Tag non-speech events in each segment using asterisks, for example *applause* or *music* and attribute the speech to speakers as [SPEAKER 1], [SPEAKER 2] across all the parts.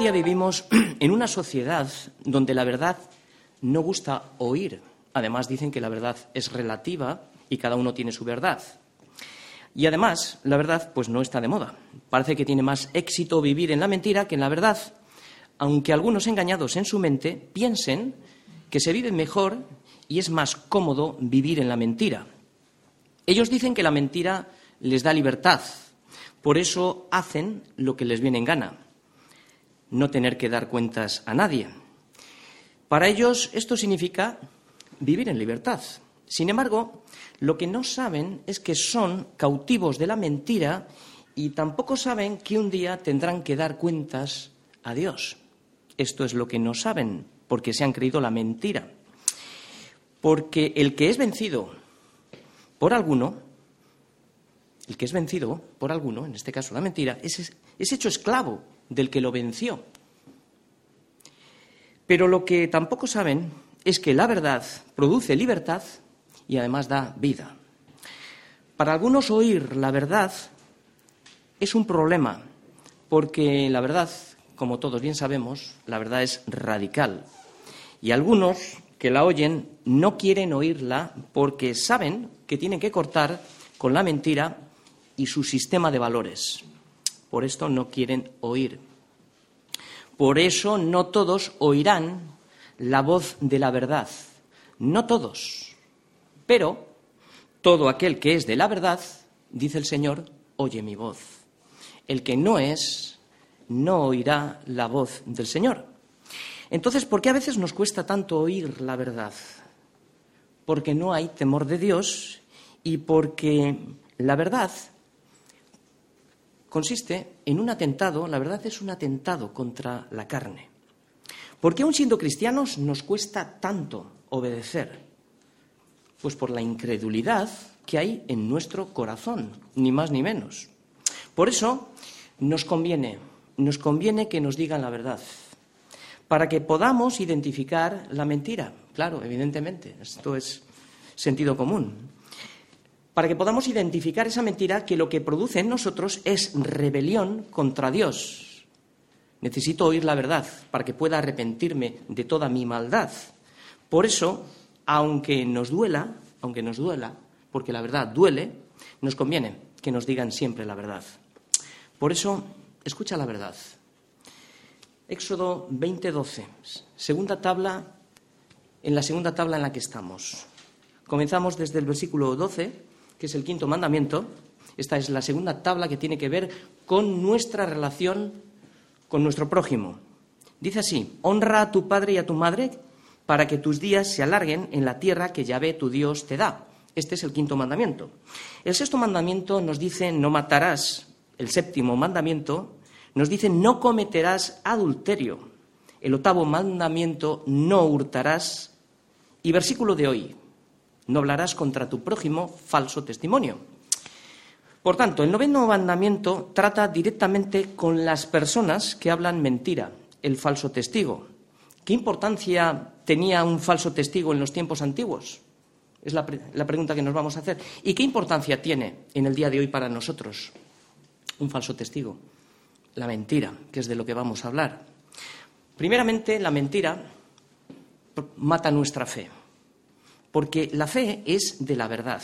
[SPEAKER 1] día vivimos *clears throat* en una sociedad donde la verdad no gusta oír. Además, dicen que la verdad es relativa y cada uno tiene su verdad. Y además, la verdad pues no está de moda. Parece que tiene más éxito vivir en la mentira que en la verdad, aunque algunos engañados en su mente piensen que se vive mejor y es más cómodo vivir en la mentira. Ellos dicen que la mentira les da libertad, por eso hacen lo que les viene en gana, no tener que dar cuentas a nadie. Para ellos esto significa vivir en libertad. Sin embargo, lo que no saben es que son cautivos de la mentira y tampoco saben que un día tendrán que dar cuentas a Dios. Esto es lo que no saben, porque se han creído la mentira. Porque el que es vencido por alguno, el que es vencido por alguno, en este caso la mentira, es, hecho esclavo del que lo venció. Pero lo que tampoco saben es que la verdad produce libertad y además da vida. Para algunos oír la verdad es un problema, porque la verdad, como todos bien sabemos, la verdad es radical. Y algunos que la oyen no quieren oírla porque saben que tienen que cortar con la mentira y su sistema de valores. Por esto no quieren oír. Por eso no todos oirán la voz de la verdad. No todos. Pero todo aquel que es de la verdad, dice el Señor, oye mi voz. El que no es, no oirá la voz del Señor. Entonces, ¿por qué a veces nos cuesta tanto oír la verdad? Porque no hay temor de Dios y porque la verdad consiste en un atentado, la verdad es un atentado contra la carne. ¿Por qué aun siendo cristianos nos cuesta tanto obedecer? Pues por la incredulidad que hay en nuestro corazón, ni más ni menos. Por eso nos conviene, nos conviene que nos digan la verdad, para que podamos identificar la mentira. Claro, evidentemente, esto es sentido común. Para que podamos identificar esa mentira que lo que produce en nosotros es rebelión contra Dios. Necesito oír la verdad para que pueda arrepentirme de toda mi maldad. Por eso aunque nos duela, aunque nos duela, porque la verdad duele, nos conviene que nos digan siempre la verdad. Por eso, escucha la verdad. Éxodo 20:12, segunda tabla, en la segunda tabla en la que estamos. Comenzamos desde el versículo 12, que es el quinto mandamiento. Esta es la segunda tabla que tiene que ver con nuestra relación con nuestro prójimo. Dice así, honra a tu padre y a tu madre, para que tus días se alarguen en la tierra que Yahvé tu Dios te da. Este es el quinto mandamiento. El sexto mandamiento nos dice no matarás. El séptimo mandamiento nos dice no cometerás adulterio. El octavo mandamiento no hurtarás. Y versículo de hoy, no hablarás contra tu prójimo falso testimonio. Por tanto, el noveno mandamiento trata directamente con las personas que hablan mentira, el falso testigo. ¿Qué importancia tenía un falso testigo en los tiempos antiguos? Es la, pregunta que nos vamos a hacer. ¿Y qué importancia tiene en el día de hoy para nosotros un falso testigo? La mentira, que es de lo que vamos a hablar. Primeramente, la mentira mata nuestra fe, porque la fe es de la verdad.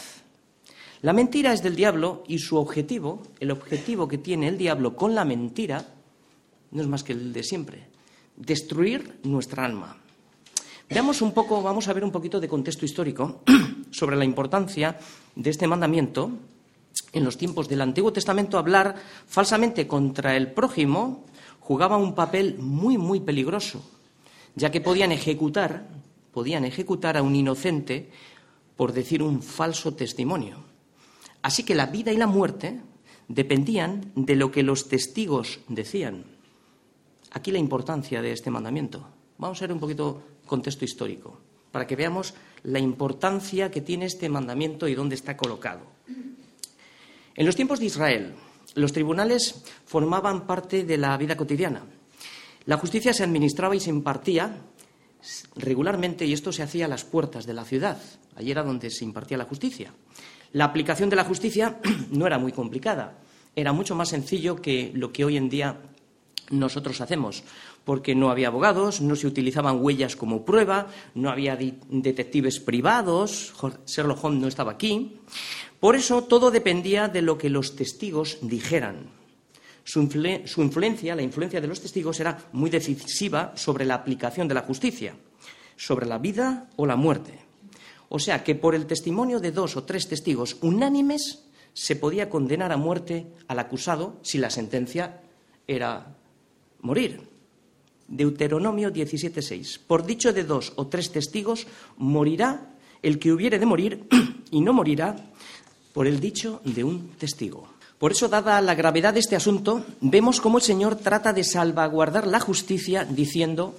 [SPEAKER 1] La mentira es del diablo y su objetivo, el objetivo que tiene el diablo con la mentira, no es más que el de siempre, destruir nuestra alma. Veamos un poco, vamos a ver un poquito de contexto histórico *clears throat* sobre la importancia de este mandamiento. En los tiempos del Antiguo Testamento, hablar falsamente contra el prójimo jugaba un papel muy, muy peligroso, ya que podían ejecutar, podían ejecutar a un inocente por decir un falso testimonio. Así que la vida y la muerte dependían de lo que los testigos decían. Aquí la importancia de este mandamiento. Vamos a ver un poquito contexto histórico, para que veamos la importancia que tiene este mandamiento y dónde está colocado. En los tiempos de Israel, los tribunales formaban parte de la vida cotidiana. La justicia se administraba y se impartía regularmente y esto se hacía a las puertas de la ciudad. Allí era donde se impartía la justicia. La aplicación de la justicia *clears throat* no era muy complicada. Era mucho más sencillo que lo que hoy en día nosotros hacemos, porque no había abogados, no se utilizaban huellas como prueba, no había detectives privados, Sherlock Holmes no estaba aquí. Por eso todo dependía de lo que los testigos dijeran. Su, influencia, la influencia de los testigos, era muy decisiva sobre la aplicación de la justicia, sobre la vida o la muerte. O sea que por el testimonio de dos o tres testigos unánimes se podía condenar a muerte al acusado si la sentencia era morir. Deuteronomio 17:6. Por dicho de dos o tres testigos morirá el que hubiere de morir *clears throat* y no morirá por el dicho de un testigo. Por eso, dada la gravedad de este asunto, vemos cómo el Señor trata de salvaguardar la justicia diciendo,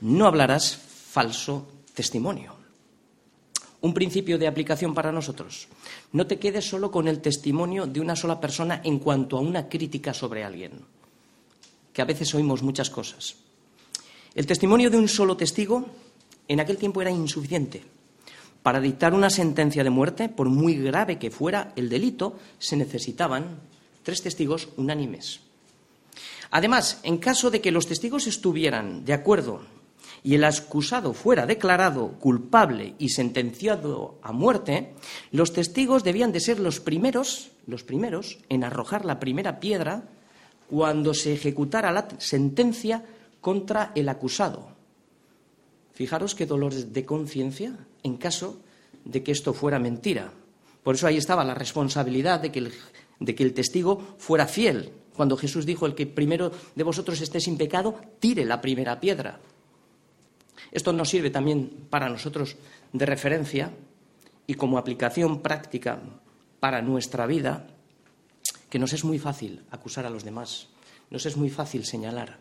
[SPEAKER 1] no hablarás falso testimonio. Un principio de aplicación para nosotros. No te quedes solo con el testimonio de una sola persona en cuanto a una crítica sobre alguien, que a veces oímos muchas cosas. El testimonio de un solo testigo en aquel tiempo era insuficiente. Para dictar una sentencia de muerte, por muy grave que fuera el delito, se necesitaban tres testigos unánimes. Además, en caso de que los testigos estuvieran de acuerdo y el acusado fuera declarado culpable y sentenciado a muerte, los testigos debían de ser los primeros, los primeros en arrojar la primera piedra cuando se ejecutara la sentencia contra el acusado. Fijaros qué dolor de conciencia en caso de que esto fuera mentira. Por eso ahí estaba la responsabilidad de que, el, de que el testigo fuera fiel. Cuando Jesús dijo, el que primero de vosotros esté sin pecado, tire la primera piedra. Esto nos sirve también para nosotros de referencia y como aplicación práctica para nuestra vida, que nos es muy fácil acusar a los demás, nos es muy fácil señalar.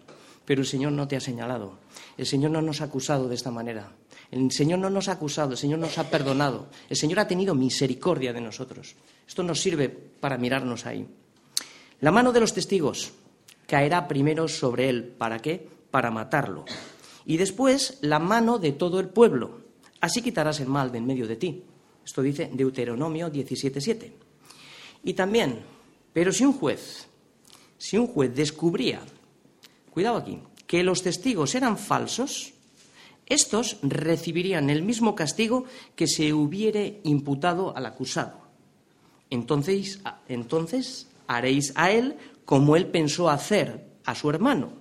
[SPEAKER 1] Pero el Señor no te ha señalado. El Señor no nos ha acusado de esta manera. El Señor no nos ha acusado, el Señor nos ha perdonado. El Señor ha tenido misericordia de nosotros. Esto nos sirve para mirarnos ahí. La mano de los testigos caerá primero sobre él. ¿Para qué? Para matarlo. Y después la mano de todo el pueblo. Así quitarás el mal de en medio de ti. Esto dice Deuteronomio 17.7. Y también, pero si un juez, si un juez descubría cuidado aquí, que los testigos eran falsos, estos recibirían el mismo castigo que se hubiere imputado al acusado. Entonces, entonces haréis a él como él pensó hacer a su hermano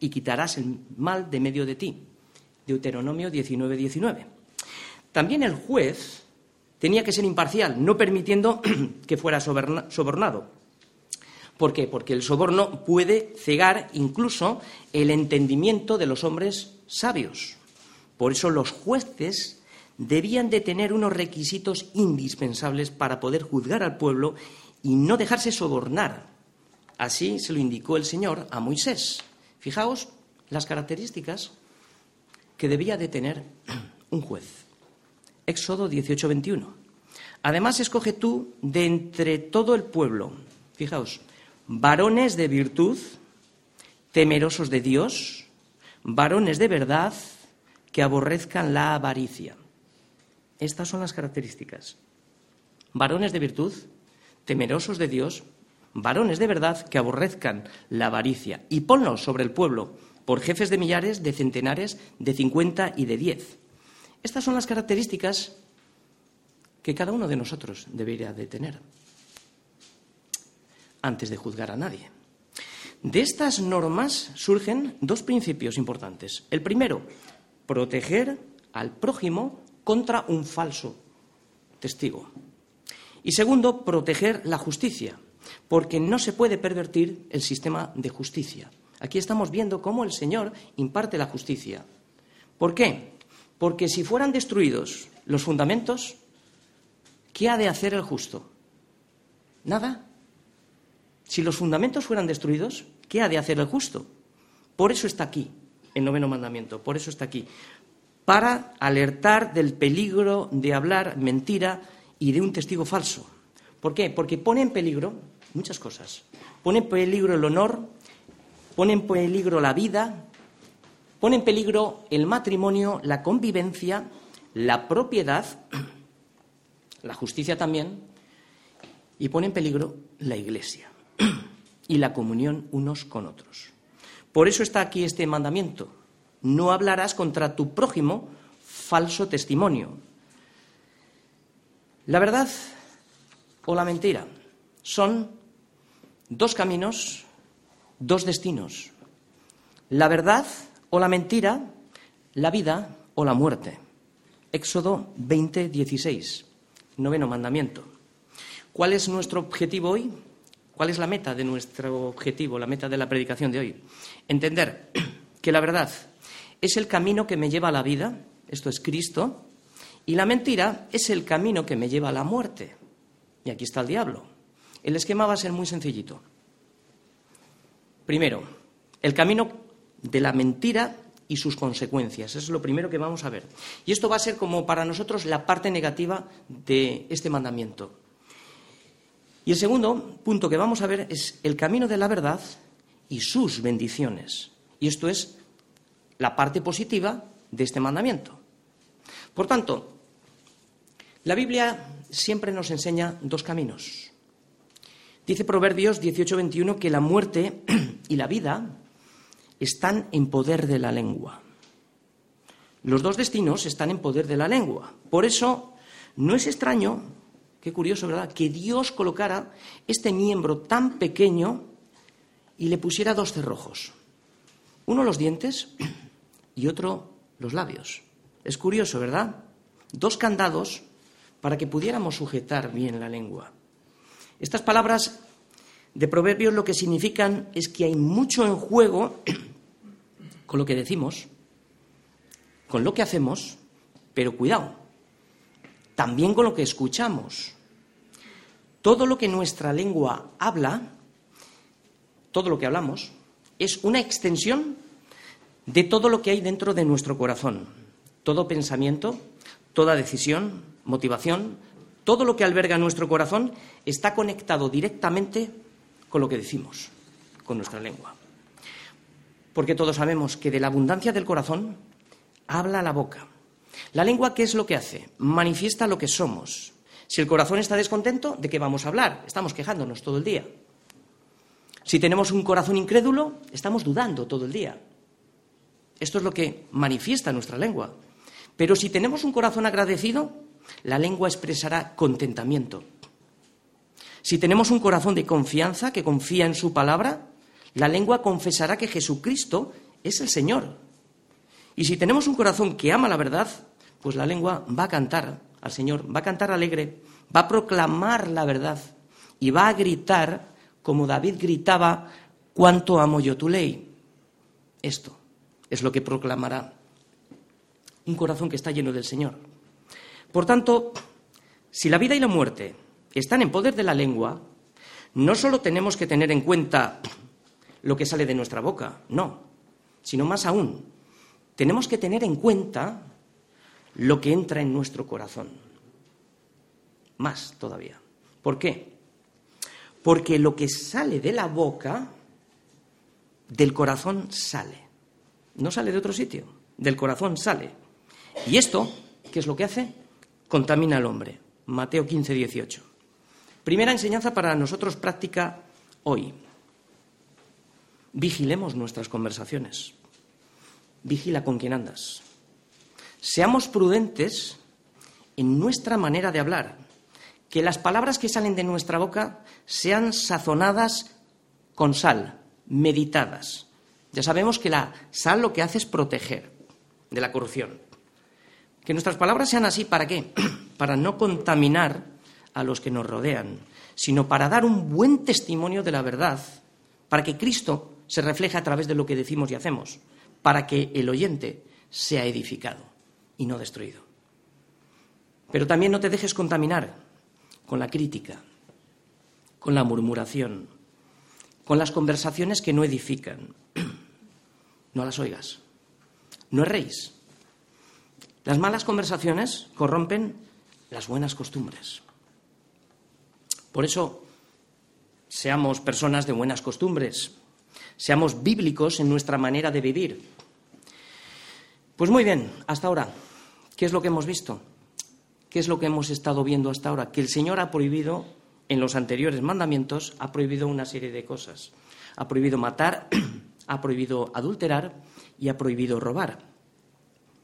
[SPEAKER 1] y quitarás el mal de medio de ti. Deuteronomio 19, 19. También el juez tenía que ser imparcial, no permitiendo *clears throat* que fuera sobornado. ¿Por qué? Porque el soborno puede cegar incluso el entendimiento de los hombres sabios. Por eso los jueces debían de tener unos requisitos indispensables para poder juzgar al pueblo y no dejarse sobornar. Así se lo indicó el Señor a Moisés. Fijaos las características que debía de tener *clears throat* un juez. Éxodo 18:21. Además, escoge tú de entre todo el pueblo. Fijaos, varones de virtud, temerosos de Dios, varones de verdad, que aborrezcan la avaricia. Estas son las características. Varones de virtud, temerosos de Dios, varones de verdad que aborrezcan la avaricia. Y ponlos sobre el pueblo por jefes de millares, de centenares, de cincuenta y de diez. Estas son las características que cada uno de nosotros debería de tener antes de juzgar a nadie. De estas normas surgen dos principios importantes. El primero, proteger al prójimo contra un falso testigo. Y segundo, proteger la justicia, porque no se puede pervertir el sistema de justicia. Aquí estamos viendo cómo el Señor imparte la justicia. ¿Por qué? Porque si fueran destruidos los fundamentos, ¿qué ha de hacer el justo? Nada. Si los fundamentos fueran destruidos, ¿qué ha de hacer el justo? Por eso está aquí el noveno mandamiento, por eso está aquí, para alertar del peligro de hablar mentira y de un testigo falso. ¿Por qué? Porque pone en peligro muchas cosas. Pone en peligro el honor, pone en peligro la vida, pone en peligro el matrimonio, la convivencia, la propiedad, *clears throat* la justicia también, y pone en peligro la iglesia y la comunión unos con otros. Por eso está aquí este mandamiento. No hablarás contra tu prójimo falso testimonio. La verdad o la mentira son dos caminos, dos destinos. La verdad o la mentira, la vida o la muerte. Éxodo 20, 16, noveno mandamiento. ¿Cuál es nuestro objetivo hoy? ¿Cuál es la meta de nuestro objetivo, la meta de la predicación de hoy? Entender *clears throat* que la verdad es el camino que me lleva a la vida, esto es Cristo, y la mentira es el camino que me lleva a la muerte. Y aquí está el diablo. El esquema va a ser muy sencillito. Primero, el camino de la mentira y sus consecuencias. Eso es lo primero que vamos a ver. Y esto va a ser como para nosotros la parte negativa de este mandamiento. Y el segundo punto que vamos a ver es el camino de la verdad y sus bendiciones. Y esto es la parte positiva de este mandamiento. Por tanto, la Biblia siempre nos enseña dos caminos. Dice Proverbios 18:21 que la muerte *clears throat* y la vida están en poder de la lengua. Los dos destinos están en poder de la lengua. Por eso no es extraño, qué curioso, ¿verdad?, que Dios colocara este miembro tan pequeño y le pusiera dos cerrojos. Uno los dientes y otro los labios. Es curioso, ¿verdad? Dos candados para que pudiéramos sujetar bien la lengua. Estas palabras de Proverbios lo que significan es que hay mucho en juego con lo que decimos, con lo que hacemos, pero cuidado, también con lo que escuchamos. Todo lo que nuestra lengua habla, todo lo que hablamos, es una extensión de todo lo que hay dentro de nuestro corazón. Todo pensamiento, toda decisión, motivación, todo lo que alberga nuestro corazón está conectado directamente con lo que decimos, con nuestra lengua. Porque todos sabemos que de la abundancia del corazón habla la boca. La lengua, ¿qué es lo que hace? Manifiesta lo que somos. Si el corazón está descontento, ¿de qué vamos a hablar? Estamos quejándonos todo el día. Si tenemos un corazón incrédulo, estamos dudando todo el día. Esto es lo que manifiesta nuestra lengua. Pero si tenemos un corazón agradecido, la lengua expresará contentamiento. Si tenemos un corazón de confianza que confía en su palabra, la lengua confesará que Jesucristo es el Señor. Y si tenemos un corazón que ama la verdad, pues la lengua va a cantar al Señor, va a cantar alegre, va a proclamar la verdad y va a gritar como David gritaba, cuánto amo yo tu ley. Esto es lo que proclamará un corazón que está lleno del Señor. Por tanto, si la vida y la muerte están en poder de la lengua, no solo tenemos que tener en cuenta lo que sale de nuestra boca, no, sino más aún, tenemos que tener en cuenta lo que entra en nuestro corazón. Más todavía. ¿Por qué? Porque lo que sale de la boca, del corazón sale. No sale de otro sitio, del corazón sale. Y esto, ¿qué es lo que hace? contamina al hombre. Mateo 15, 18. Primera enseñanza para nosotros práctica hoy. Vigilemos nuestras conversaciones. Vigila con quién andas. Seamos prudentes en nuestra manera de hablar. Que las palabras que salen de nuestra boca sean sazonadas con sal, meditadas. Ya sabemos que la sal lo que hace es proteger de la corrupción. Que nuestras palabras sean así, ¿para qué? *clears throat* para no contaminar a los que nos rodean, sino para dar un buen testimonio de la verdad, para que Cristo se refleje a través de lo que decimos y hacemos, para que el oyente sea edificado y no destruido. Pero también no te dejes contaminar con la crítica, con la murmuración, con las conversaciones que no edifican. *clears throat* No las oigas. No erréis. Las malas conversaciones corrompen las buenas costumbres. Por eso, seamos personas de buenas costumbres, seamos bíblicos en nuestra manera de vivir. Pues muy bien, hasta ahora, ¿qué es lo que hemos visto? ¿Qué es lo que hemos estado viendo hasta ahora? Que el Señor ha prohibido, en los anteriores mandamientos, ha prohibido una serie de cosas. Ha prohibido matar, *clears throat* ha prohibido adulterar y ha prohibido robar.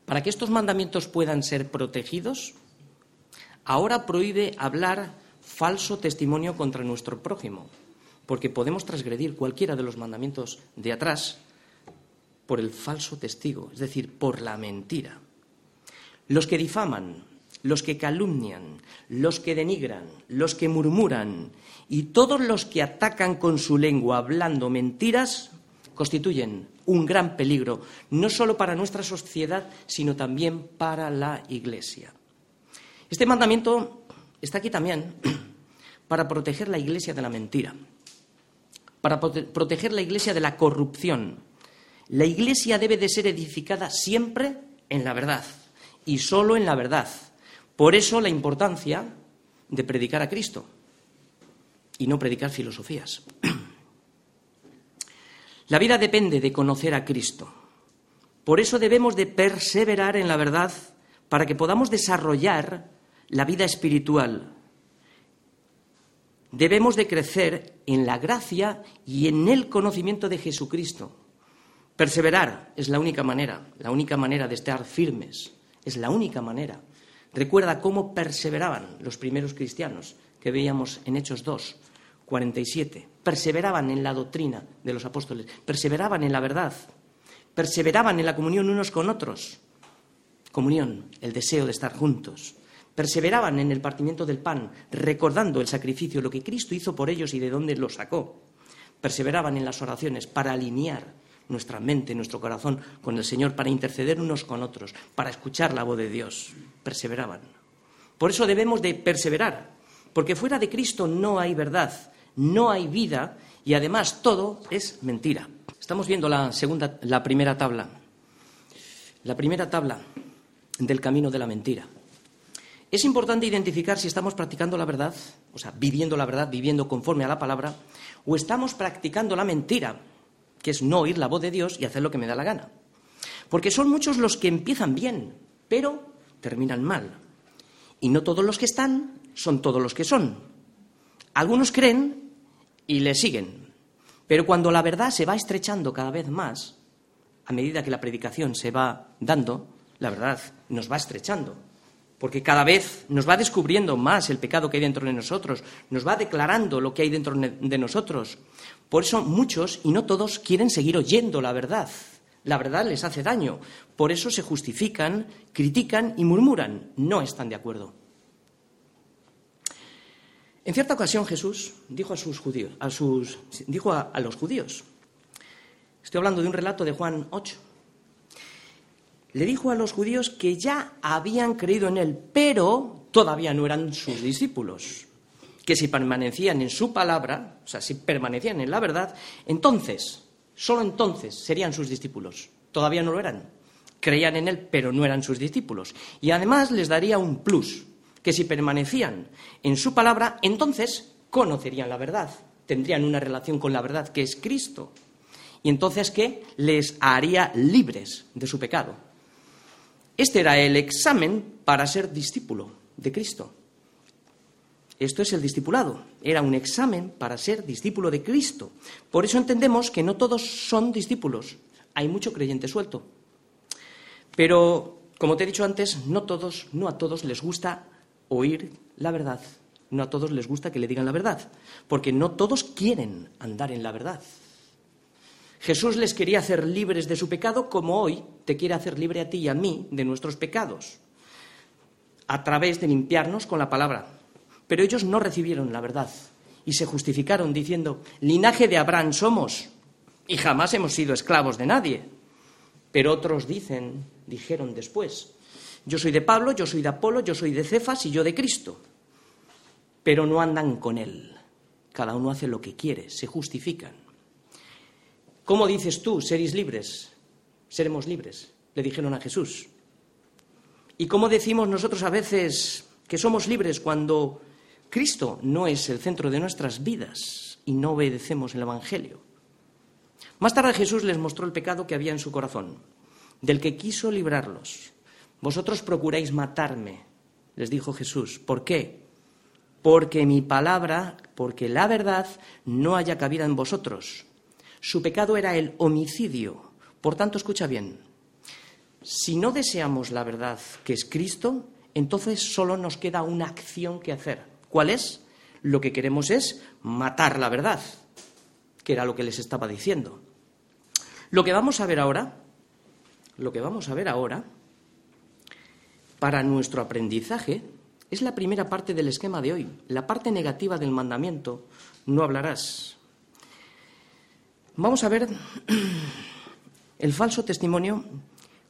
[SPEAKER 1] Para que estos mandamientos puedan ser protegidos, ahora prohíbe hablar falso testimonio contra nuestro prójimo, porque podemos transgredir cualquiera de los mandamientos de atrás por el falso testigo, es decir, por la mentira. Los que difaman, los que calumnian, los que denigran, los que murmuran y todos los que atacan con su lengua hablando mentiras constituyen un gran peligro, no solo para nuestra sociedad, sino también para la Iglesia. Este mandamiento está aquí también *clears throat* para proteger la Iglesia de la mentira, para proteger la Iglesia de la corrupción. La Iglesia debe de ser edificada siempre en la verdad y solo en la verdad. Por eso la importancia de predicar a Cristo y no predicar filosofías. *clears throat* La vida depende de conocer a Cristo. Por eso debemos de perseverar en la verdad para que podamos desarrollar la vida espiritual. Debemos de crecer en la gracia y en el conocimiento de Jesucristo. Perseverar es la única manera, la única manera de estar firmes, es la única manera. Recuerda cómo perseveraban los primeros cristianos que veíamos en Hechos 2, 47. Perseveraban en la doctrina de los apóstoles, perseveraban en la verdad, perseveraban en la comunión unos con otros. Comunión, el deseo de estar juntos. Perseveraban en el partimiento del pan, recordando el sacrificio, lo que Cristo hizo por ellos y de dónde lo sacó. Perseveraban en las oraciones para alinear nuestra mente, nuestro corazón con el Señor, para interceder unos con otros, para escuchar la voz de Dios. Perseveraban. Por eso debemos de perseverar, porque fuera de Cristo no hay verdad, no hay vida y además todo es mentira. Estamos viendo la segunda, la primera tabla, la primera tabla del camino de la mentira. Es importante identificar si estamos practicando la verdad, o sea, viviendo la verdad, viviendo conforme a la palabra, o estamos practicando la mentira, que es no oír la voz de Dios y hacer lo que me da la gana. Porque son muchos los que empiezan bien, pero terminan mal. Y no todos los que están son todos los que son. Algunos creen y le siguen. Pero cuando la verdad se va estrechando cada vez más, a medida que la predicación se va dando, la verdad nos va estrechando. Porque cada vez nos va descubriendo más el pecado que hay dentro de nosotros, nos va declarando lo que hay dentro de nosotros. Por eso muchos, y no todos, quieren seguir oyendo la verdad. La verdad les hace daño. Por eso se justifican, critican y murmuran. No están de acuerdo. En cierta ocasión Jesús dijo a sus judíos, a sus, dijo a, los judíos, estoy hablando de un relato de Juan 8, le dijo a los judíos que ya habían creído en él, pero todavía no eran sus discípulos, que si permanecían en su palabra, o sea, si permanecían en la verdad, entonces, solo entonces serían sus discípulos. Todavía no lo eran. Creían en él, pero no eran sus discípulos. Y además les daría un plus, que si permanecían en su palabra, entonces conocerían la verdad, tendrían una relación con la verdad, que es Cristo. Y entonces, ¿qué? Les haría libres de su pecado. Este era el examen para ser discípulo de Cristo. Esto es el discipulado. Era un examen para ser discípulo de Cristo. Por eso entendemos que no todos son discípulos. Hay mucho creyente suelto. Pero, como te he dicho antes, no todos, no a todos les gusta oír la verdad. No a todos les gusta que le digan la verdad, porque no todos quieren andar en la verdad. Jesús les quería hacer libres de su pecado como hoy te quiere hacer libre a ti y a mí de nuestros pecados, a través de limpiarnos con la palabra. Pero ellos no recibieron la verdad y se justificaron diciendo, linaje de Abraham somos y jamás hemos sido esclavos de nadie. Pero otros dicen, dijeron después, yo soy de Pablo, yo soy de Apolo, yo soy de Cefas y yo de Cristo. Pero no andan con él. Cada uno hace lo que quiere, se justifican. ¿Cómo dices tú, seréis libres? Seremos libres, le dijeron a Jesús. ¿Y cómo decimos nosotros a veces que somos libres cuando Cristo no es el centro de nuestras vidas y no obedecemos el Evangelio? Más tarde Jesús les mostró el pecado que había en su corazón, del que quiso librarlos. Vosotros procuráis matarme, les dijo Jesús. ¿Por qué? Porque mi palabra, porque la verdad no haya cabida en vosotros. Su pecado era el homicidio. Por tanto, escucha bien, si no deseamos la verdad que es Cristo, entonces solo nos queda una acción que hacer. ¿Cuál es? Lo que queremos es matar la verdad, que era lo que les estaba diciendo. Lo que vamos a ver ahora, lo que vamos a ver ahora, para nuestro aprendizaje, es la primera parte del esquema de hoy, la parte negativa del mandamiento, no hablarás. Vamos a ver *clears throat* el falso testimonio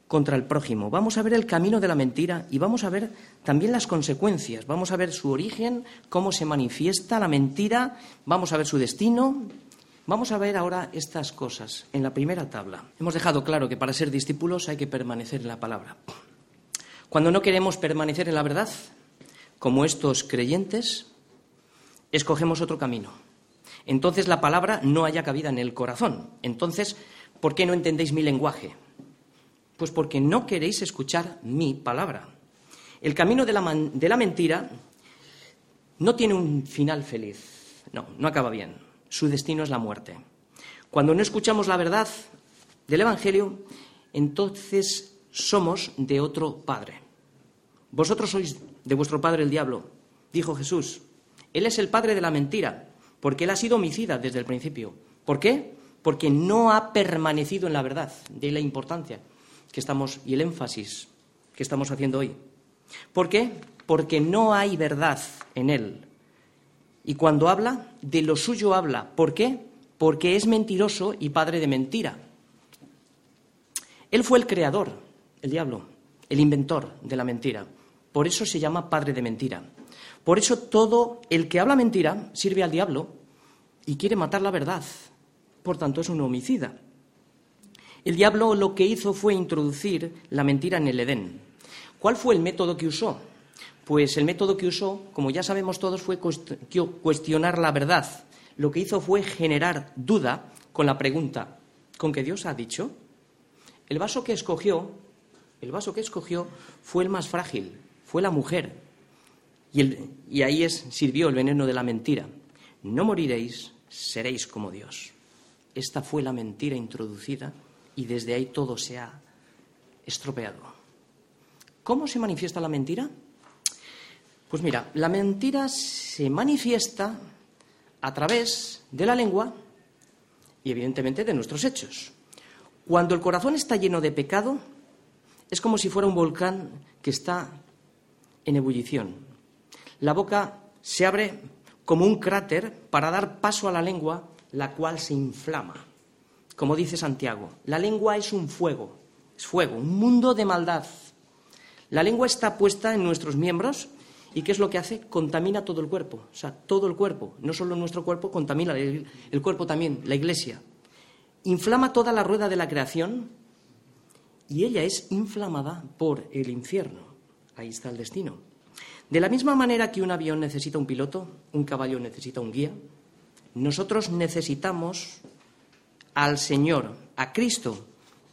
[SPEAKER 1] contra el prójimo. Vamos a ver el camino de la mentira y vamos a ver también las consecuencias. Vamos a ver su origen, cómo se manifiesta la mentira, vamos a ver su destino. Vamos a ver ahora estas cosas en la primera tabla. Hemos dejado claro que para ser discípulos hay que permanecer en la palabra. Cuando no queremos permanecer en la verdad, como estos creyentes, escogemos otro camino. Entonces la palabra no haya cabida en el corazón. Entonces, ¿por qué no entendéis mi lenguaje? Pues porque no queréis escuchar mi palabra. El camino de la, de la mentira no tiene un final feliz. No, no acaba bien. Su destino es la muerte. Cuando no escuchamos la verdad del Evangelio, entonces somos de otro Padre. Vosotros sois de vuestro padre el diablo, dijo Jesús. Él es el padre de la mentira, porque él ha sido homicida desde el principio. ¿Por qué? Porque no ha permanecido en la verdad. De la importancia que estamos y el énfasis que estamos haciendo hoy. ¿Por qué? Porque no hay verdad en él. Y cuando habla, de lo suyo habla. ¿Por qué? Porque es mentiroso y padre de mentira. Él fue el creador, el diablo, el inventor de la mentira. Por eso se llama padre de mentira. Por eso todo el que habla mentira sirve al diablo y quiere matar la verdad. Por tanto, es un homicida. El diablo lo que hizo fue introducir la mentira en el Edén. ¿Cuál fue el método que usó? Pues el método que usó, como ya sabemos todos, fue cuestionar la verdad. Lo que hizo fue generar duda con la pregunta, ¿con qué Dios ha dicho? El vaso que escogió, el vaso que escogió fue el más frágil, fue la mujer. Y, ahí sirvió el veneno de la mentira. No moriréis, seréis como Dios. Esta fue la mentira introducida y desde ahí todo se ha estropeado. ¿Cómo se manifiesta la mentira? Pues mira, la mentira se manifiesta a través de la lengua y evidentemente de nuestros hechos. Cuando el corazón está lleno de pecado, es como si fuera un volcán que está en ebullición. La boca se abre como un cráter para dar paso a la lengua, la cual se inflama. Como dice Santiago, la lengua es un fuego, es fuego, un mundo de maldad. La lengua está puesta en nuestros miembros y ¿qué es lo que hace? Contamina todo el cuerpo, o sea, todo el cuerpo, no solo nuestro cuerpo, contamina el, el cuerpo también, la iglesia. Inflama toda la rueda de la creación y ella es inflamada por el infierno. Ahí está el destino. De la misma manera que un avión necesita un piloto, un caballo necesita un guía, nosotros necesitamos al Señor, a Cristo,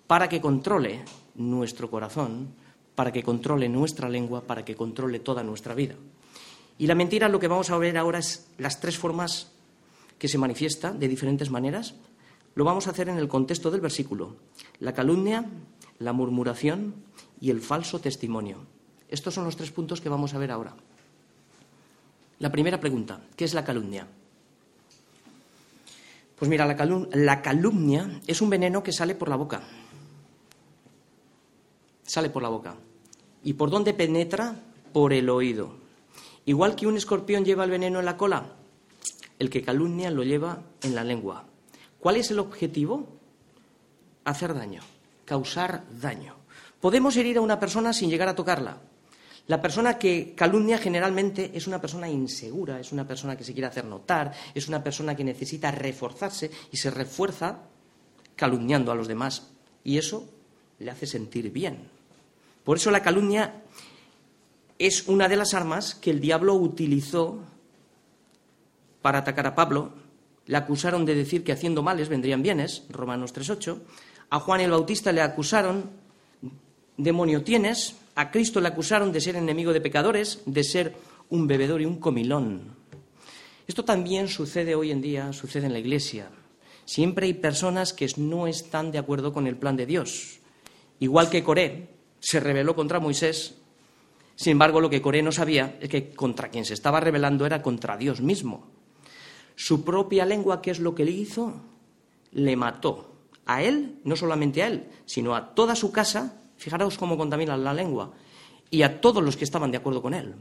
[SPEAKER 1] para que controle nuestro corazón, para que controle nuestra lengua, para que controle toda nuestra vida. Y la mentira, lo que vamos a ver ahora es las tres formas que se manifiesta de diferentes maneras. Lo vamos a hacer en el contexto del versículo. La calumnia, la murmuración y el falso testimonio. Estos son los tres puntos que vamos a ver ahora. La primera pregunta, ¿qué es la calumnia? Pues mira, la, calumnia es un veneno que sale por la boca. Sale por la boca. ¿Y por dónde penetra? Por el oído. Igual que un escorpión lleva el veneno en la cola, el que calumnia lo lleva en la lengua. ¿Cuál es el objetivo? Hacer daño, causar daño. Podemos herir a una persona sin llegar a tocarla, la persona que calumnia generalmente es una persona insegura, es una persona que se quiere hacer notar, es una persona que necesita reforzarse y se refuerza calumniando a los demás. Y eso le hace sentir bien. Por eso la calumnia es una de las armas que el diablo utilizó para atacar a Pablo. Le acusaron de decir que haciendo males vendrían bienes, Romanos 3.8. A Juan el Bautista le acusaron, demonio tienes, a Cristo le acusaron de ser enemigo de pecadores, de ser un bebedor y un comilón. Esto también sucede hoy en día, sucede en la Iglesia. Siempre hay personas que no están de acuerdo con el plan de Dios. Igual que Coré se rebeló contra Moisés, sin embargo, lo que Coré no sabía es que contra quien se estaba rebelando era contra Dios mismo. Su propia lengua, ¿qué es lo que le hizo? Le mató. A él, no solamente a él, sino a toda su casa. Fijaros cómo contamina la lengua. Y a todos los que estaban de acuerdo con él.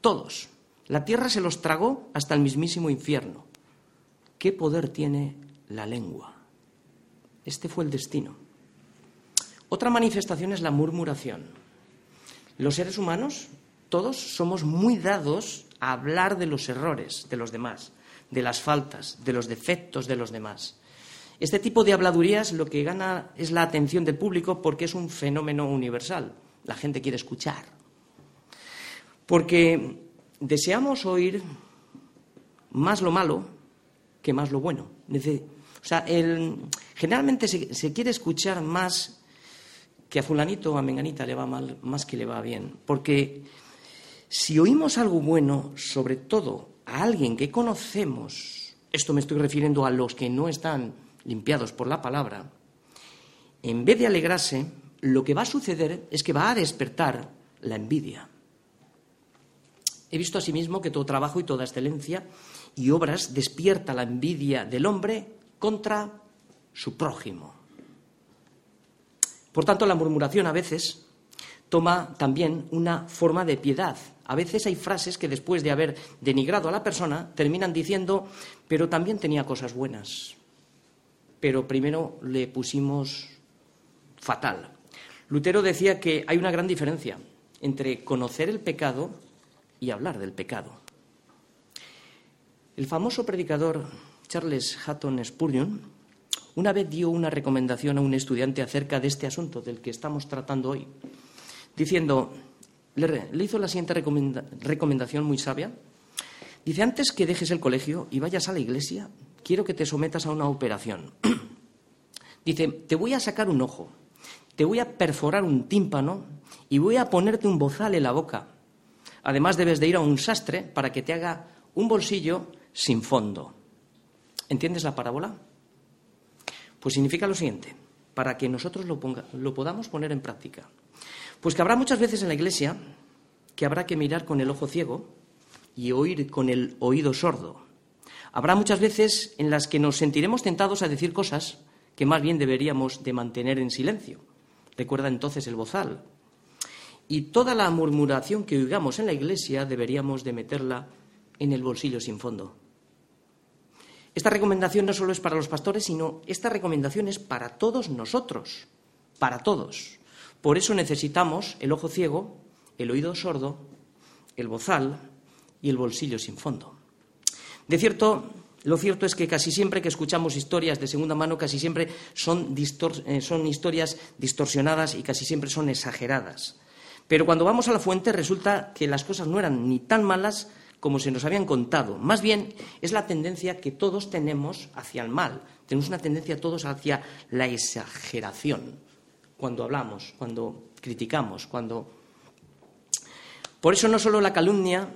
[SPEAKER 1] Todos. La tierra se los tragó hasta el mismísimo infierno. ¿Qué poder tiene la lengua? Este fue el destino. Otra manifestación es la murmuración. Los seres humanos, todos, somos muy dados a hablar de los errores de los demás, de las faltas, de los defectos de los demás. Este tipo de habladurías lo que gana es la atención del público porque es un fenómeno universal. La gente quiere escuchar. Porque deseamos oír más lo malo que más lo bueno. O sea, generalmente se, quiere escuchar más que a fulanito o a menganita le va mal más que le va bien. Porque si oímos algo bueno, sobre todo a alguien que conocemos, esto me estoy refiriendo a los que no están limpiados por la palabra, en vez de alegrarse, lo que va a suceder es que va a despertar la envidia. He visto asimismo que todo trabajo y toda excelencia y obras despierta la envidia del hombre contra su prójimo. Por tanto, la murmuración a veces toma también una forma de piedad. A veces hay frases que después de haber denigrado a la persona terminan diciendo, pero también tenía cosas buenas. Pero primero le pusimos fatal. Lutero decía que hay una gran diferencia entre conocer el pecado y hablar del pecado. El famoso predicador Charles Hatton Spurgeon una vez dio una recomendación a un estudiante acerca de este asunto del que estamos tratando hoy, diciendo, le, hizo la siguiente recomendación muy sabia. Dice, antes que dejes el colegio y vayas a la iglesia, quiero que te sometas a una operación. *clears throat* Dice, te voy a sacar un ojo, te voy a perforar un tímpano y voy a ponerte un bozal en la boca Además, debes de ir a un sastre para que te haga un bolsillo sin fondo. ¿Entiendes la parábola? Pues significa lo siguiente, para que nosotros lo, lo podamos poner en práctica. Pues que habrá muchas veces en la iglesia que habrá que mirar con el ojo ciego y oír con el oído sordo. Habrá muchas veces en las que nos sentiremos tentados a decir cosas que más bien deberíamos de mantener en silencio. Recuerda entonces el bozal, y toda la murmuración que oigamos en la iglesia deberíamos de meterla en el bolsillo sin fondo. Esta recomendación no solo es para los pastores, sino esta recomendación es para todos nosotros, para todos. Por eso necesitamos el ojo ciego, el oído sordo, el bozal y el bolsillo sin fondo. De cierto, lo cierto es que casi siempre que escuchamos historias de segunda mano, casi siempre son, eh, son historias distorsionadas y casi siempre son exageradas. Pero cuando vamos a la fuente resulta que las cosas no eran ni tan malas como se nos habían contado. Más bien es la tendencia que todos tenemos hacia el mal. Tenemos una tendencia todos hacia la exageración cuando hablamos, cuando criticamos, cuando... Por eso no solo la calumnia,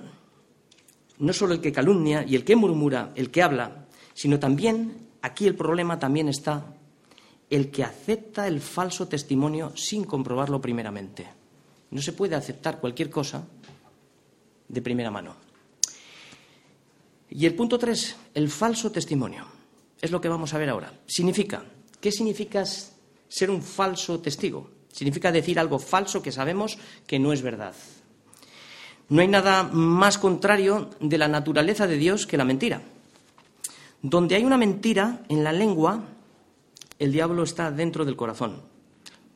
[SPEAKER 1] no solo el que calumnia y el que murmura, el que habla, sino también, aquí el problema también está, el que acepta el falso testimonio sin comprobarlo primeramente. No se puede aceptar cualquier cosa de primera mano. Y el punto tres, el falso testimonio. Es lo que vamos a ver ahora. Significa, ¿qué significa ser un falso testigo? Significa decir algo falso que sabemos que no es verdad. No hay nada más contrario de la naturaleza de Dios que la mentira. Donde hay una mentira en la lengua, el diablo está dentro del corazón.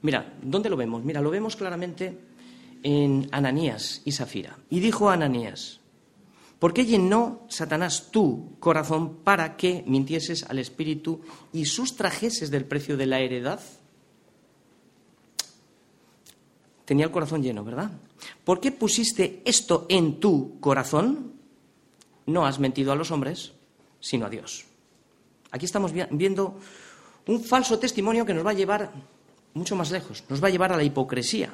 [SPEAKER 1] Mira, ¿dónde lo vemos? Mira, lo vemos claramente en Ananías y Safira. Y dijo Ananías, ¿por qué llenó Satanás tu corazón para que mintieses al Espíritu y sustrajeses del precio de la heredad? Tenía el corazón lleno, ¿verdad? ¿Por qué pusiste esto en tu corazón? No has mentido a los hombres, sino a Dios. Aquí estamos viendo un falso testimonio que nos va a llevar mucho más lejos, nos va a llevar a la hipocresía,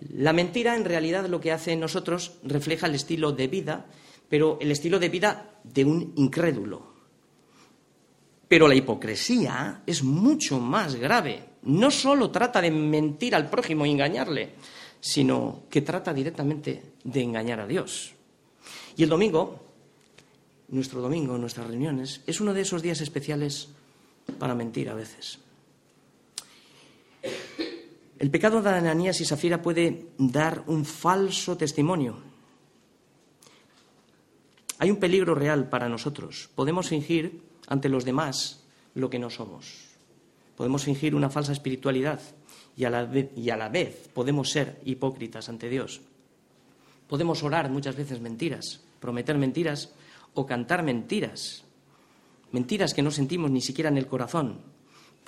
[SPEAKER 1] la mentira en realidad lo que hace en nosotros refleja el estilo de vida, pero el estilo de vida de un incrédulo. Pero la hipocresía es mucho más grave. No solo trata de mentir al prójimo y engañarle, sino que trata directamente de engañar a Dios. Y el domingo, nuestro domingo, nuestras reuniones, es uno de esos días especiales para mentir a veces. El pecado de Ananías y Safira puede dar un falso testimonio. Hay un peligro real para nosotros. Podemos fingir ante los demás lo que no somos. Podemos fingir una falsa espiritualidad y a la vez, podemos ser hipócritas ante Dios. Podemos orar muchas veces mentiras, prometer mentiras o cantar mentiras. Mentiras que no sentimos ni siquiera en el corazón,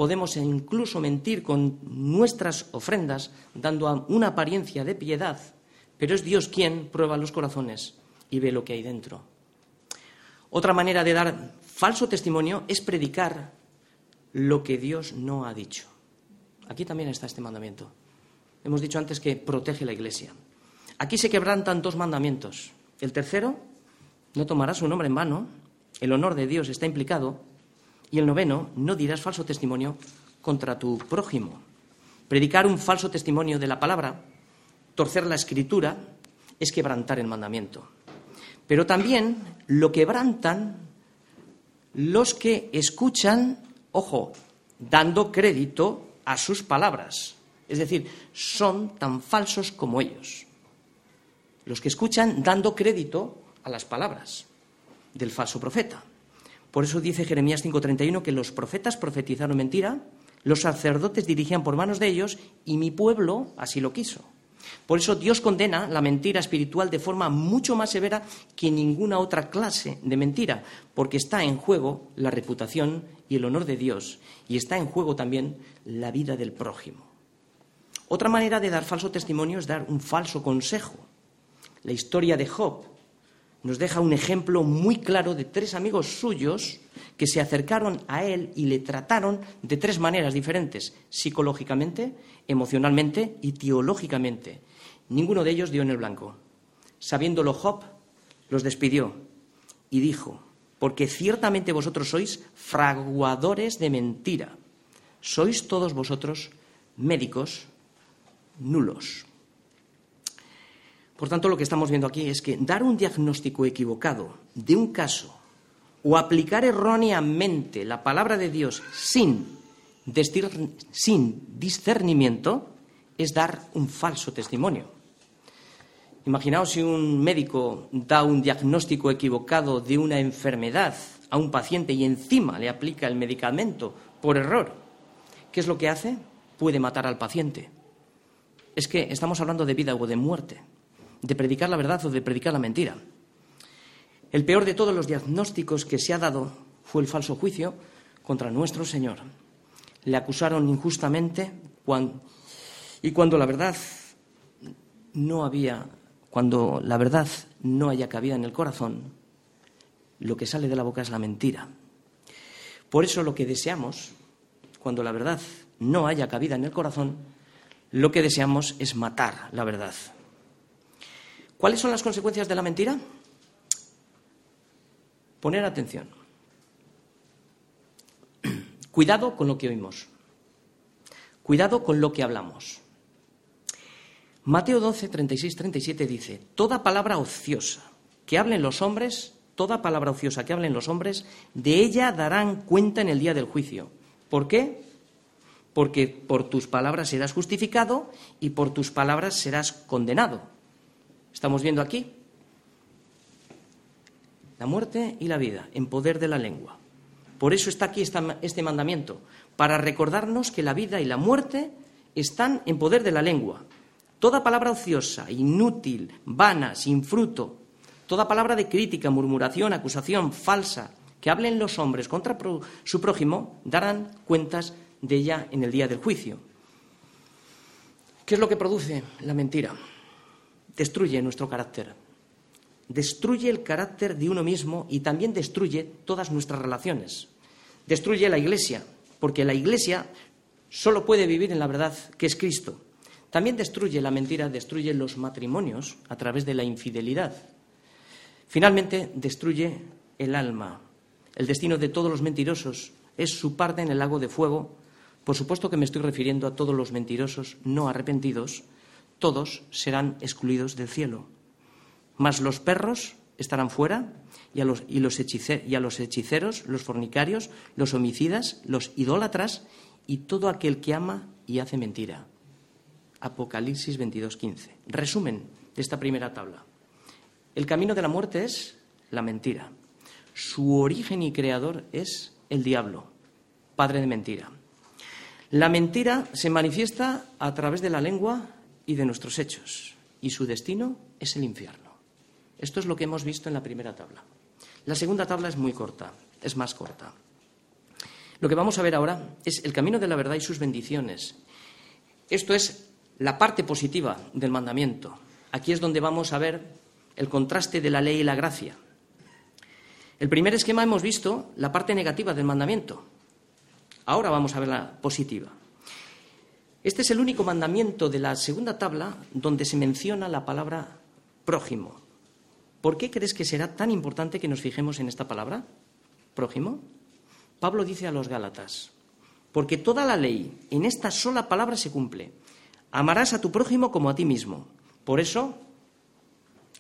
[SPEAKER 1] podemos incluso mentir con nuestras ofrendas, dando una apariencia de piedad, pero es Dios quien prueba los corazones y ve lo que hay dentro. Otra manera de dar falso testimonio es predicar lo que Dios no ha dicho. Aquí también está este mandamiento. Hemos dicho antes que protege la iglesia. Aquí se quebrantan dos mandamientos. El tercero, no tomarás su nombre en vano. El honor de Dios está implicado. Y el noveno, no dirás falso testimonio contra tu prójimo. Predicar un falso testimonio de la palabra, torcer la escritura, es quebrantar el mandamiento. Pero también lo quebrantan los que escuchan, ojo, dando crédito a sus palabras. Es decir, son tan falsos como ellos. Los que escuchan dando crédito a las palabras del falso profeta. Por eso dice Jeremías 5:31 que los profetas profetizaron mentira, los sacerdotes dirigían por manos de ellos y mi pueblo así lo quiso. Por eso Dios condena la mentira espiritual de forma mucho más severa que ninguna otra clase de mentira, porque está en juego la reputación y el honor de Dios y está en juego también la vida del prójimo. Otra manera de dar falso testimonio es dar un falso consejo. La historia de Job nos deja un ejemplo muy claro de tres amigos suyos que se acercaron a él y le trataron de tres maneras diferentes, psicológicamente, emocionalmente y teológicamente. Ninguno de ellos dio en el blanco. Sabiéndolo Job, los despidió y dijo, porque ciertamente vosotros sois fraguadores de mentira, sois todos vosotros médicos nulos. Por tanto, lo que estamos viendo aquí es que dar un diagnóstico equivocado de un caso o aplicar erróneamente la palabra de Dios sin, discernimiento es dar un falso testimonio. Imaginaos si un médico da un diagnóstico equivocado de una enfermedad a un paciente y encima le aplica el medicamento por error. ¿Qué es lo que hace? Puede matar al paciente. Es que estamos hablando de vida o de muerte de predicar la verdad o de predicar la mentira. El peor de todos los diagnósticos que se ha dado fue el falso juicio contra nuestro Señor. Le acusaron injustamente y cuando la verdad no había, cuando la verdad no haya cabida en el corazón, lo que sale de la boca es la mentira. Por eso lo que deseamos, cuando la verdad no haya cabida en el corazón, lo que deseamos es matar la verdad. ¿Cuáles son las consecuencias de la mentira? Poner atención. *clears throat* Cuidado con lo que oímos. Cuidado con lo que hablamos. Mateo 12, 36, 37 dice, toda palabra ociosa que hablen los hombres, toda palabra ociosa que hablen los hombres, de ella darán cuenta en el día del juicio. ¿Por qué? Porque por tus palabras serás justificado y por tus palabras serás condenado. Estamos viendo aquí la muerte y la vida en poder de la lengua. Por eso está aquí este mandamiento, para recordarnos que la vida y la muerte están en poder de la lengua. Toda palabra ociosa, inútil, vana, sin fruto, toda palabra de crítica, murmuración, acusación falsa, que hablen los hombres contra su prójimo, darán cuentas de ella en el día del juicio. ¿Qué es lo que produce la mentira? Destruye nuestro carácter, destruye el carácter de uno mismo y también destruye todas nuestras relaciones. Destruye la iglesia, porque la iglesia solo puede vivir en la verdad que es Cristo. También destruye la mentira, destruye los matrimonios a través de la infidelidad. Finalmente, destruye el alma. El destino de todos los mentirosos es su parte en el lago de fuego. Por supuesto que me estoy refiriendo a todos los mentirosos no arrepentidos, todos serán excluidos del cielo. Mas los perros estarán fuera y a los, y los hechiceros, los fornicarios, los homicidas, los idólatras y todo aquel que ama y hace mentira. Apocalipsis 22:15. Resumen de esta primera tabla. El camino de la muerte es la mentira. Su origen y creador es el diablo, padre de mentira. La mentira se manifiesta a través de la lengua y de nuestros hechos, y su destino es el infierno. Esto es lo que hemos visto en la primera tabla. La segunda tabla es muy corta, es más corta. Lo que vamos a ver ahora es el camino de la verdad y sus bendiciones. Esto es la parte positiva del mandamiento. Aquí es donde vamos a ver el contraste de la ley y la gracia. El primer esquema hemos visto la parte negativa del mandamiento. Ahora vamos a ver la positiva. Este es el único mandamiento de la segunda tabla donde se menciona la palabra prójimo. ¿Por qué crees que será tan importante que nos fijemos en esta palabra? Prójimo. Pablo dice a los Gálatas, porque toda la ley en esta sola palabra se cumple. Amarás a tu prójimo como a ti mismo. Por eso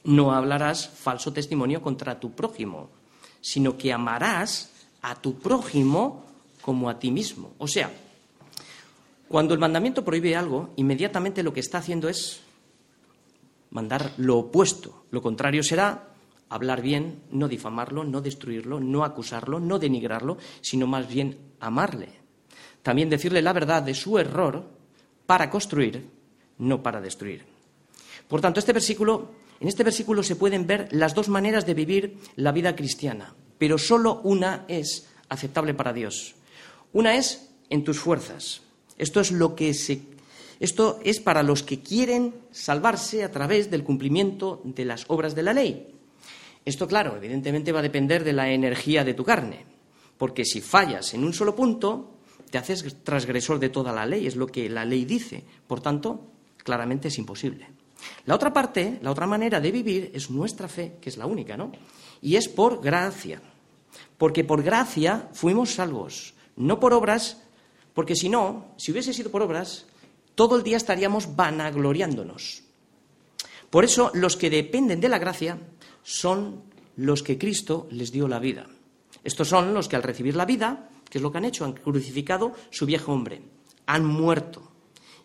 [SPEAKER 1] no hablarás falso testimonio contra tu prójimo, sino que amarás a tu prójimo como a ti mismo. O sea, cuando el mandamiento prohíbe algo, inmediatamente lo que está haciendo es mandar lo opuesto. Lo contrario será hablar bien, no difamarlo, no destruirlo, no acusarlo, no denigrarlo, sino más bien amarle. También decirle la verdad de su error para construir, no para destruir. Por tanto, este versículo, en este versículo se pueden ver las dos maneras de vivir la vida cristiana, pero solo una es aceptable para Dios. Una es en tus fuerzas, esto es lo que se esto es para los que quieren salvarse a través del cumplimiento de las obras de la ley. Esto, claro, evidentemente va a depender de la energía de tu carne, porque si fallas en un solo punto, te haces transgresor de toda la ley, es lo que la ley dice. Por tanto, claramente es imposible. La otra parte, la otra manera de vivir es nuestra fe, que es la única, ¿no? Y es por gracia. Porque por gracia fuimos salvos, no por obras porque si no, si hubiese sido por obras, todo el día estaríamos vanagloriándonos. Por eso los que dependen de la gracia son los que Cristo les dio la vida. Estos son los que al recibir la vida, ¿qué es lo que han hecho? Han crucificado su viejo hombre, han muerto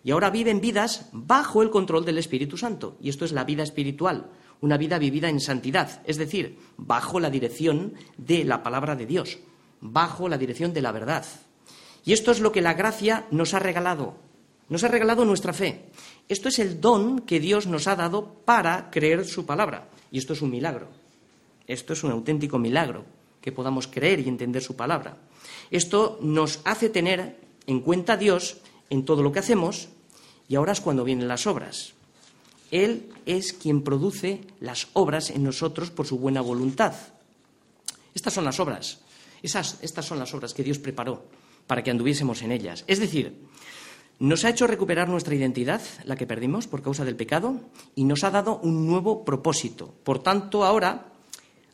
[SPEAKER 1] y ahora viven vidas bajo el control del Espíritu Santo. Y esto es la vida espiritual, una vida vivida en santidad, es decir, bajo la dirección de la palabra de Dios, bajo la dirección de la verdad. Y esto es lo que la gracia nos ha regalado. Nos ha regalado nuestra fe. Esto es el don que Dios nos ha dado para creer su palabra. Y esto es un milagro. Esto es un auténtico milagro, que podamos creer y entender su palabra. Esto nos hace tener en cuenta a Dios en todo lo que hacemos y ahora es cuando vienen las obras. Él es quien produce las obras en nosotros por su buena voluntad. Estas son las obras. estas son las obras que Dios preparó para que anduviésemos en ellas. Es decir, nos ha hecho recuperar nuestra identidad, la que perdimos por causa del pecado, y nos ha dado un nuevo propósito. Por tanto, ahora,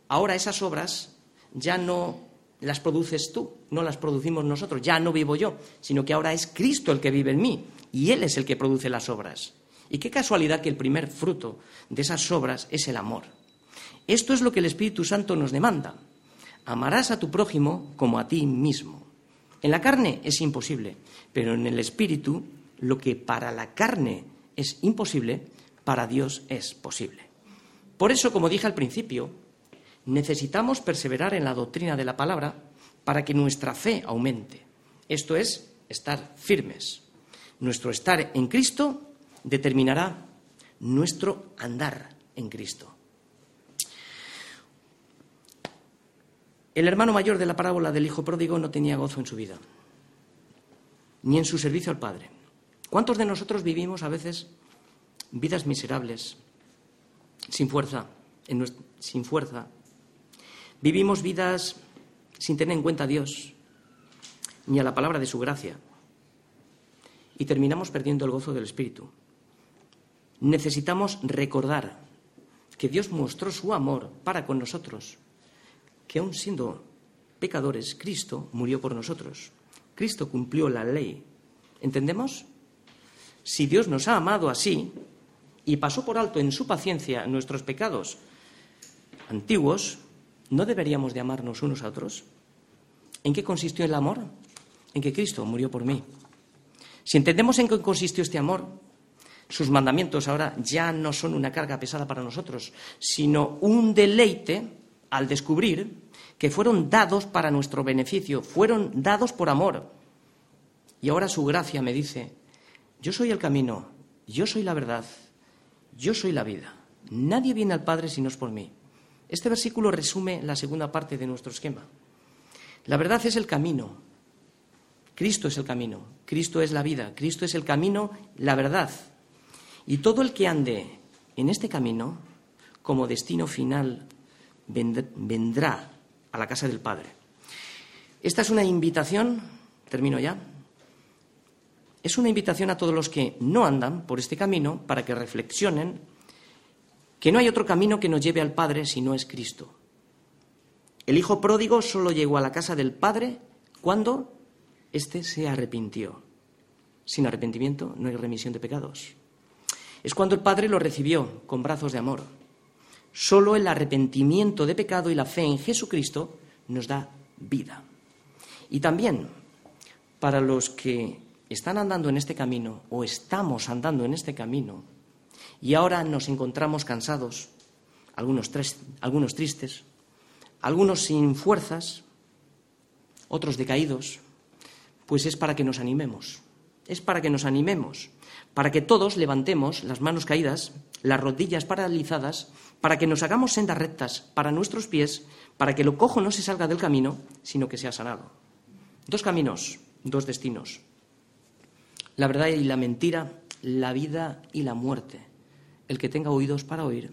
[SPEAKER 1] ahora esas obras ya no las produces tú, no las producimos nosotros, ya no vivo yo, sino que ahora es Cristo el que vive en mí, y Él es el que produce las obras. Y qué casualidad que el primer fruto de esas obras es el amor. Esto es lo que el Espíritu Santo nos demanda. Amarás a tu prójimo como a ti mismo. En la carne es imposible, pero en el espíritu lo que para la carne es imposible, para Dios es posible. Por eso, como dije al principio, necesitamos perseverar en la doctrina de la palabra para que nuestra fe aumente. Esto es, estar firmes. Nuestro estar en Cristo determinará nuestro andar en Cristo. El hermano mayor de la parábola del hijo pródigo no tenía gozo en su vida, ni en su servicio al Padre. ¿Cuántos de nosotros vivimos a veces vidas miserables, sin fuerza, sin fuerza? Vivimos vidas sin tener en cuenta a Dios, ni a la palabra de su gracia, y terminamos perdiendo el gozo del Espíritu. Necesitamos recordar que Dios mostró su amor para con nosotros que aun siendo pecadores, Cristo murió por nosotros. Cristo cumplió la ley. ¿Entendemos? Si Dios nos ha amado así y pasó por alto en su paciencia nuestros pecados antiguos, ¿no deberíamos de amarnos unos a otros? ¿En qué consistió el amor? En que Cristo murió por mí. Si entendemos en qué consistió este amor, sus mandamientos ahora ya no son una carga pesada para nosotros, sino un deleite al descubrir que fueron dados para nuestro beneficio, fueron dados por amor. Y ahora su gracia me dice, yo soy el camino, yo soy la verdad, yo soy la vida. Nadie viene al Padre si no es por mí. Este versículo resume la segunda parte de nuestro esquema. La verdad es el camino. Cristo es el camino. Cristo es la vida. Cristo es el camino, la verdad. Y todo el que ande en este camino, como destino final, vendrá a la casa del Padre. Esta es una invitación, termino ya, es una invitación a todos los que no andan por este camino para que reflexionen que no hay otro camino que nos lleve al Padre si no es Cristo. El hijo pródigo solo llegó a la casa del Padre cuando éste se arrepintió. Sin arrepentimiento no hay remisión de pecados. Es cuando el Padre lo recibió con brazos de amor. Solo el arrepentimiento de pecado y la fe en Jesucristo nos da vida. Y también para los que están andando en este camino o estamos andando en este camino y ahora nos encontramos cansados, algunos, algunos tristes, algunos sin fuerzas, otros decaídos, pues es para que nos animemos, es para que nos animemos, para que todos levantemos las manos caídas, las rodillas paralizadas, para que nos hagamos sendas rectas para nuestros pies, para que lo cojo no se salga del camino, sino que sea sanado. Dos caminos, dos destinos. La verdad y la mentira, la vida y la muerte. El que tenga oídos para oír,